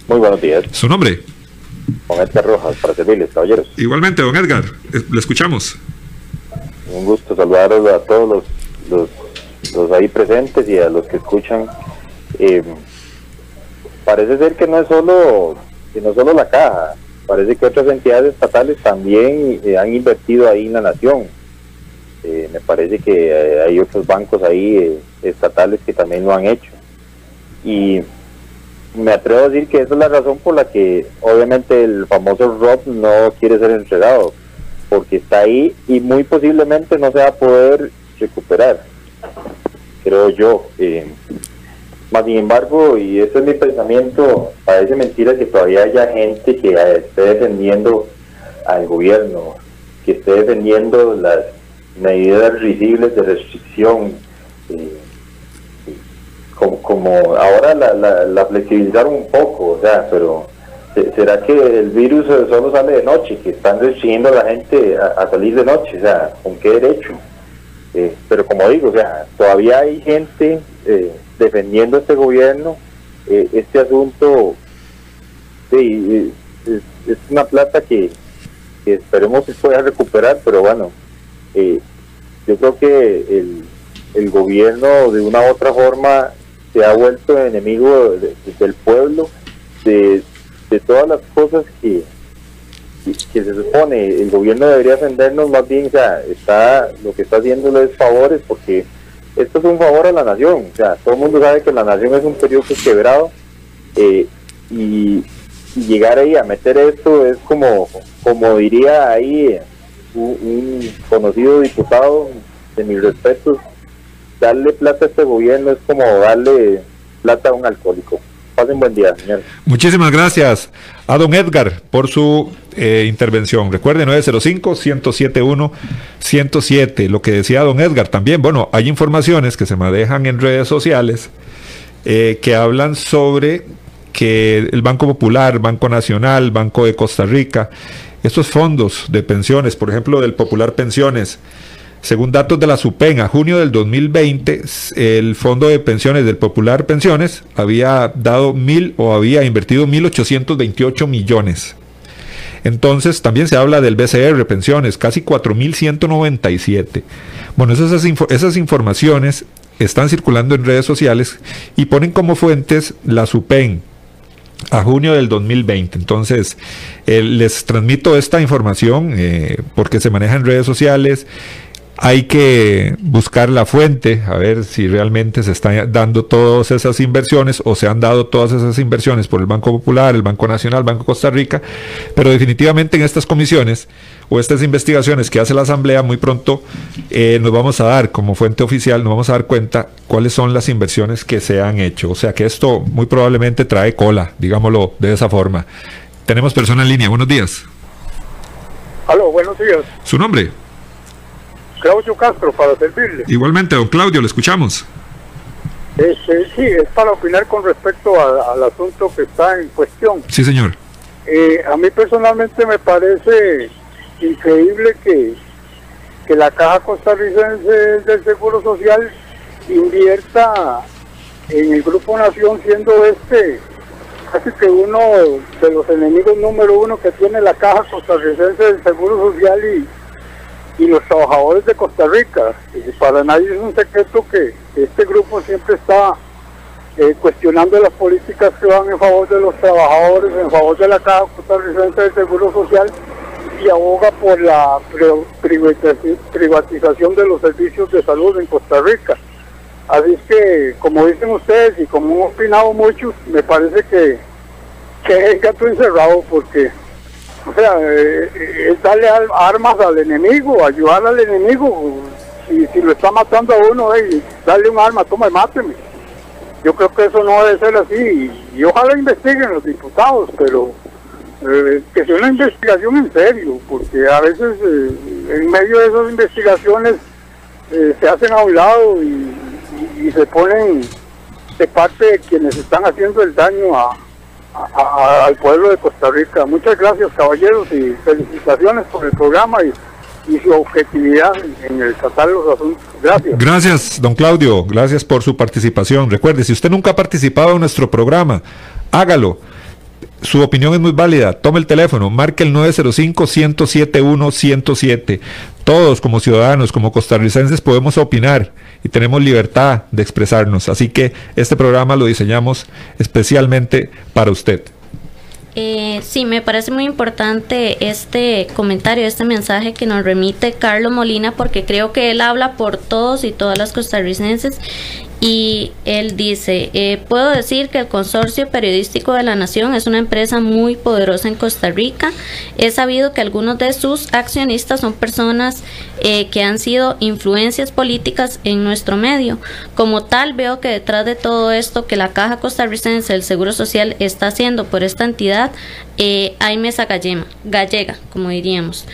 Muy buenos días. ¿Su nombre? Edgar Rojas, para servirles, caballeros. Igualmente, don Edgar, eh, le escuchamos. Un gusto saludaros a todos los, los, los ahí presentes y a los que escuchan. Eh, parece ser que no es solo que no solo la caja, parece que otras entidades estatales también eh, han invertido ahí en la nación. Eh, me parece que eh, hay otros bancos ahí estatales que también lo han hecho. Y me atrevo a decir que esa es la razón por la que obviamente el famoso Rob no quiere ser entregado, porque está ahí y muy posiblemente no se va a poder recuperar, creo yo. Eh, más sin embargo, y ese es mi pensamiento, parece mentira que todavía haya gente que eh, esté defendiendo al gobierno, que esté defendiendo las medidas risibles de restricción, eh, como, como ahora la, la, flexibilizaron un poco, o sea, pero se- ¿será que el virus eh, solo sale de noche, que están restringiendo a la gente a, a salir de noche? O sea, ¿con qué derecho? Eh, pero como digo, o sea, todavía hay gente eh, defendiendo este gobierno, eh, este asunto, sí, eh, es, es una plata que, que esperemos se pueda recuperar, pero bueno, eh, yo creo que el, el gobierno de una u otra forma se ha vuelto enemigo de- de- del pueblo, de, de todas las cosas que, que- se supone el gobierno debería defendernos más bien, o sea, está, lo que está haciéndolo es favores porque esto es un favor a la nación, o sea, todo el mundo sabe que la nación es un periodo quebrado eh, y, llegar ahí a meter esto es como, como diría ahí un, un conocido diputado de mis respetos, darle plata a este gobierno es como darle plata a un alcohólico. Pasen buen día, señor. Muchísimas gracias a don Edgar por su eh, intervención. Recuerde 905-107-107. Lo que decía don Edgar también, bueno, hay informaciones que se manejan en redes sociales eh, que hablan sobre que el Banco Popular, Banco Nacional, Banco de Costa Rica, estos fondos de pensiones, por ejemplo, del Popular Pensiones, según datos de la SUPEN, a junio del 2020, s- el Fondo de Pensiones del Popular Pensiones había dado mil o había invertido 1.828 millones. Entonces también se habla del BCR Pensiones, casi 4.197. Bueno, esas informaciones están circulando en redes sociales y ponen como fuentes la SUPEN, a junio del 2020. Entonces, eh, les transmito esta información eh, porque se maneja en redes sociales. Hay que buscar la fuente, a ver si realmente se están dando todas esas inversiones o se han dado todas esas inversiones por el Banco Popular, el Banco Nacional, Banco Costa Rica, pero definitivamente en estas comisiones o estas investigaciones que hace la Asamblea muy pronto eh, nos vamos a dar como fuente oficial, nos vamos a dar cuenta cuáles son las inversiones que se han hecho. O sea que esto muy probablemente trae cola, digámoslo de esa forma. Tenemos persona en línea, buenos días. Aló, buenos días. ¿Su nombre? Claudio Castro, para servirle. Igualmente, don Claudio, le escuchamos. Este, sí, es para opinar con respecto a- al asunto que está en cuestión. Sí, señor. Eh, a mí personalmente me parece increíble que, que la Caja Costarricense del Seguro Social invierta en el Grupo Nación siendo este casi que uno de los enemigos número uno que tiene la Caja Costarricense del Seguro Social y, y los trabajadores de Costa Rica. Y para nadie es un secreto que este grupo siempre está eh, cuestionando las políticas que van en favor de los trabajadores, en favor de la Caja Costarricense del Seguro Social y aboga por la pri- privatizaci- privatización de los servicios de salud en Costa Rica. Así es que, como dicen ustedes y como han opinado muchos, me parece que, que es gato encerrado porque, o sea, eh, eh, es darle armas al enemigo, ayudar al enemigo. Si, lo está matando a uno, hey, darle un arma, toma y máteme. Yo creo que eso no debe ser así y, ojalá investiguen los diputados, pero eh, que sea una investigación en serio, porque a veces eh, en medio de esas investigaciones eh, se hacen a un lado y, se ponen de parte quienes están haciendo el daño a, a- al pueblo de Costa Rica. Muchas gracias caballeros y felicitaciones por el programa y, y su objetividad en, en el tratar los asuntos. Gracias. Gracias, don Claudio. Gracias por su participación. Recuerde, si usted nunca ha participado en nuestro programa, hágalo. Su opinión es muy válida. Tome el teléfono, marque el 905-107-107. Todos como ciudadanos, como costarricenses, podemos opinar y tenemos libertad de expresarnos. Así que este programa lo diseñamos especialmente para usted. Eh, sí, me parece muy importante este comentario, este mensaje que nos remite Carlos Molina, porque creo que él habla por todos y todas las costarricenses. Y él dice, eh, puedo decir que el Consorcio Periodístico de la Nación es una empresa muy poderosa en Costa Rica. He sabido que algunos de sus accionistas son personas eh, que han sido influencias políticas en nuestro medio. Como tal, veo que detrás de todo esto que la Caja Costarricense del Seguro Social está haciendo por esta entidad, eh, hay mesa gallema, gallega, como diríamos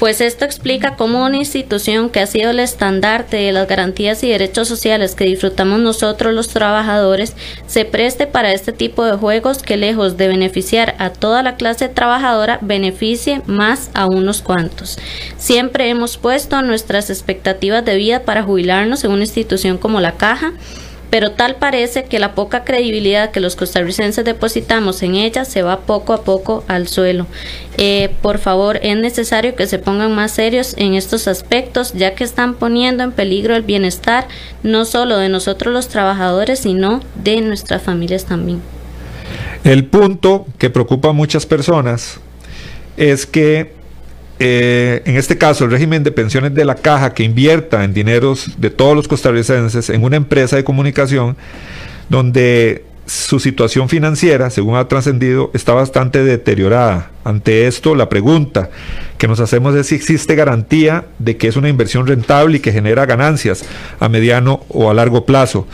pues esto explica cómo una institución que ha sido el estandarte de las garantías y derechos sociales que disfrutamos nosotros los trabajadores se preste para este tipo de juegos que lejos de beneficiar a toda la clase trabajadora beneficie más a unos cuantos. Siempre hemos puesto nuestras expectativas de vida para jubilarnos en una institución como la Caja pero tal parece que la poca credibilidad que los costarricenses depositamos en ella se va poco a poco al suelo. Eh, por favor, es necesario que se pongan más serios en estos aspectos, ya que están poniendo en peligro el bienestar no solo de nosotros los trabajadores, sino de nuestras familias también. El punto que preocupa a muchas personas es que eh, en este caso, el régimen de pensiones de la caja que invierta en dineros de todos los costarricenses en una empresa de comunicación donde su situación financiera, según ha trascendido, está bastante deteriorada. Ante esto, la pregunta que nos hacemos es si existe garantía de que es una inversión rentable y que genera ganancias a mediano o a largo plazo.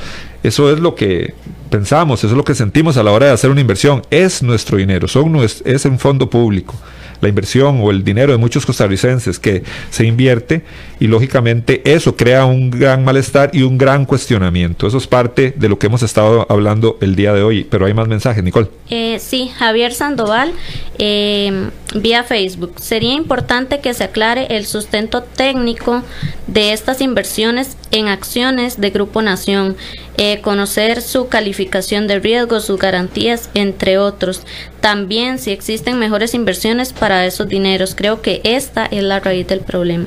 Eso es lo que pensamos, eso es lo que sentimos a la hora de hacer una inversión. Es nuestro dinero, son, es un fondo público la inversión o el dinero de muchos costarricenses que se invierte y lógicamente eso crea un gran malestar y un gran cuestionamiento. Eso es parte de lo que hemos estado hablando el día de hoy, pero hay más mensajes, Nicole. Eh, sí, Javier Sandoval, eh, vía Facebook. Sería importante que se aclare el sustento técnico de estas inversiones en acciones de Grupo Nación, eh, conocer su calificación de riesgo, sus garantías, entre otros. También si existen mejores inversiones para esos dineros. Creo que esta es la raíz del problema.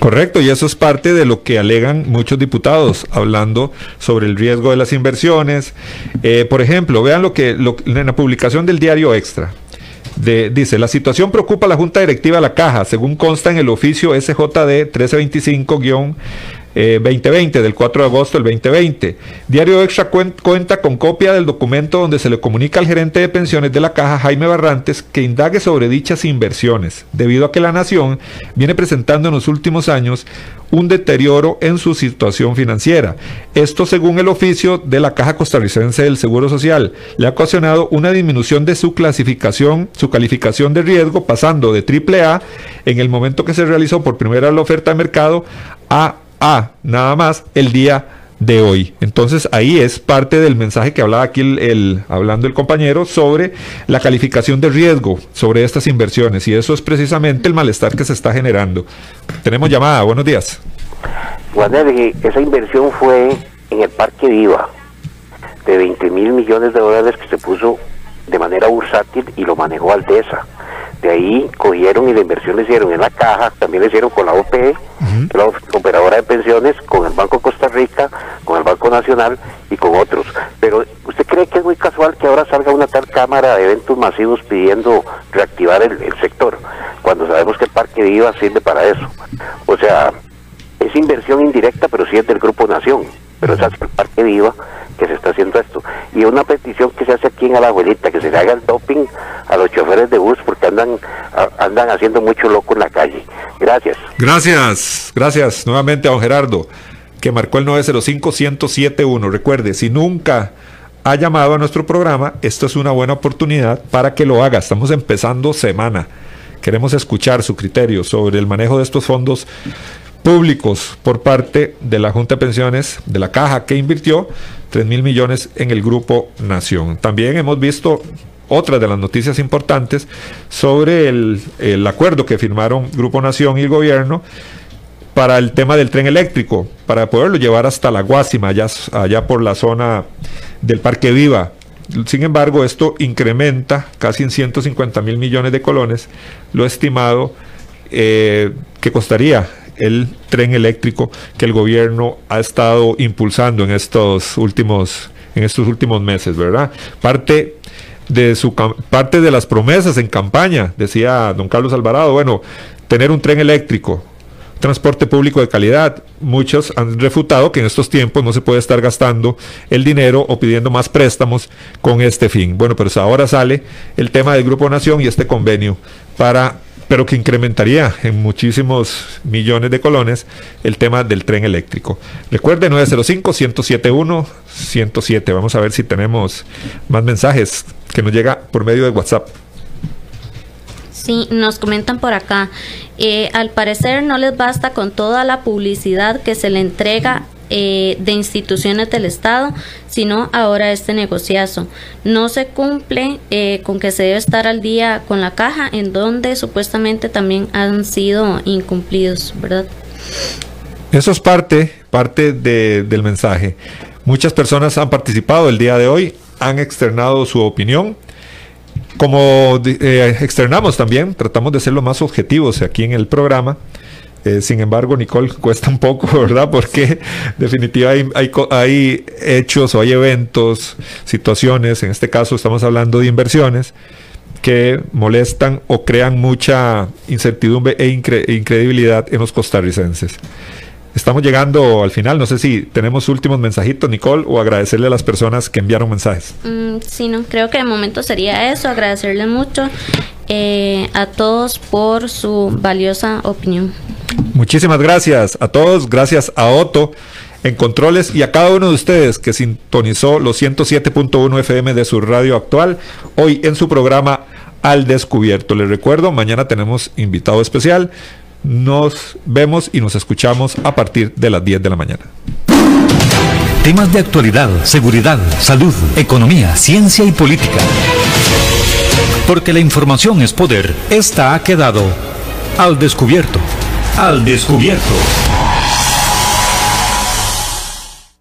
Correcto, y eso es parte de lo que alegan muchos diputados, hablando sobre el riesgo de las inversiones. Eh, por ejemplo, vean lo que en la publicación del diario Extra. dice, la situación preocupa a la Junta Directiva de la Caja, según consta en el oficio SJD 1325- 2020, eh, del 4 de agosto del 2020. Diario Extra cuenta con copia del documento donde se le comunica al gerente de pensiones de la caja, Jaime Barrantes, que indague sobre dichas inversiones, debido a que la Nación viene presentando en los últimos años un deterioro en su situación financiera. Esto según el oficio de la Caja Costarricense del Seguro Social. Le ha ocasionado una disminución de su clasificación, su calificación de riesgo, pasando de AAA en el momento que se realizó por primera la oferta de mercado a a nada más el día de hoy. Entonces ahí es parte del mensaje que hablaba aquí el, hablando el compañero sobre la calificación de riesgo sobre estas inversiones y eso es precisamente el malestar que se está generando. Tenemos llamada, buenos días. esa inversión fue en el Parque Viva de 20 mil millones de dólares que se puso de manera bursátil y lo manejó Aldesa. De ahí cogieron y la inversión le hicieron en la caja, también le hicieron con la OPE, la operadora de pensiones, con el Banco Costa Rica, con el Banco Nacional y con otros. Pero ¿usted cree que es muy casual que ahora salga una tal cámara de eventos masivos pidiendo reactivar el, sector, cuando sabemos que el Parque Viva sirve para eso? O sea, es inversión indirecta, pero sí es del Grupo Nación, pero es hacia el Parque Viva que se está haciendo esto. Y una petición que se hace aquí en abuelita que se le haga el doping a los choferes de bus porque andan, andan haciendo mucho loco en la calle. Gracias. Gracias, gracias nuevamente a don Gerardo, que marcó el 905-1071. Recuerde, si nunca ha llamado a nuestro programa, esto es una buena oportunidad para que lo haga. Estamos empezando semana. Queremos escuchar su criterio sobre el manejo de estos fondos públicos por parte de la Junta de Pensiones, de la caja que invirtió 3 mil millones en el Grupo Nación. También hemos visto otra de las noticias importantes sobre el, el acuerdo que firmaron Grupo Nación y el gobierno para el tema del tren eléctrico, para poderlo llevar hasta la Guásima, allá, allá por la zona del Parque Viva. Sin embargo, esto incrementa casi en 150 mil millones de colones lo estimado eh, que costaría el tren eléctrico que el gobierno ha estado impulsando en estos últimos en estos últimos meses, ¿verdad? Parte de su parte de las promesas en campaña, decía don Carlos Alvarado, bueno, tener un tren eléctrico, transporte público de calidad. Muchos han refutado que en estos tiempos no se puede estar gastando el dinero o pidiendo más préstamos con este fin. Bueno, pero ahora sale el tema del Grupo Nación y este convenio para pero que incrementaría en muchísimos millones de colones el tema del tren eléctrico. Recuerde 905-107-107. Vamos a ver si tenemos más mensajes que nos llega por medio de WhatsApp. Sí, nos comentan por acá. eh, al parecer no les basta con toda la publicidad que se le entrega eh, de instituciones del Estado, sino ahora este negociazo. No se cumple eh, con que se debe estar al día con la caja, en donde supuestamente también han sido incumplidos, ¿verdad? Eso es parte, parte de- del mensaje. Muchas personas han participado el día de hoy, han externado su opinión. Como eh, externamos también, tratamos de ser lo más objetivos aquí en el programa. Eh, sin embargo, Nicole, cuesta un poco, (laughs) ¿verdad? Porque definitivamente hay, hay, hay hechos o hay eventos, situaciones, en este caso estamos hablando de inversiones, que molestan o crean mucha incertidumbre e incredibilidad en los costarricenses. Estamos llegando al final, no sé si tenemos últimos mensajitos, Nicole, o agradecerle a las personas que enviaron mensajes. Mm, sí, no, creo que de momento sería eso, agradecerles mucho eh, a todos por su valiosa opinión. Muchísimas gracias a todos, gracias a Otto en controles y a cada uno de ustedes que sintonizó los 107.1 FM de su radio actual hoy en su programa Al Descubierto. Les recuerdo, mañana tenemos invitado especial. Nos vemos y nos escuchamos a partir de las 10 de la mañana. Temas de actualidad, seguridad, salud, economía, ciencia y política. Porque la información es poder, esta ha quedado al descubierto. Al descubierto.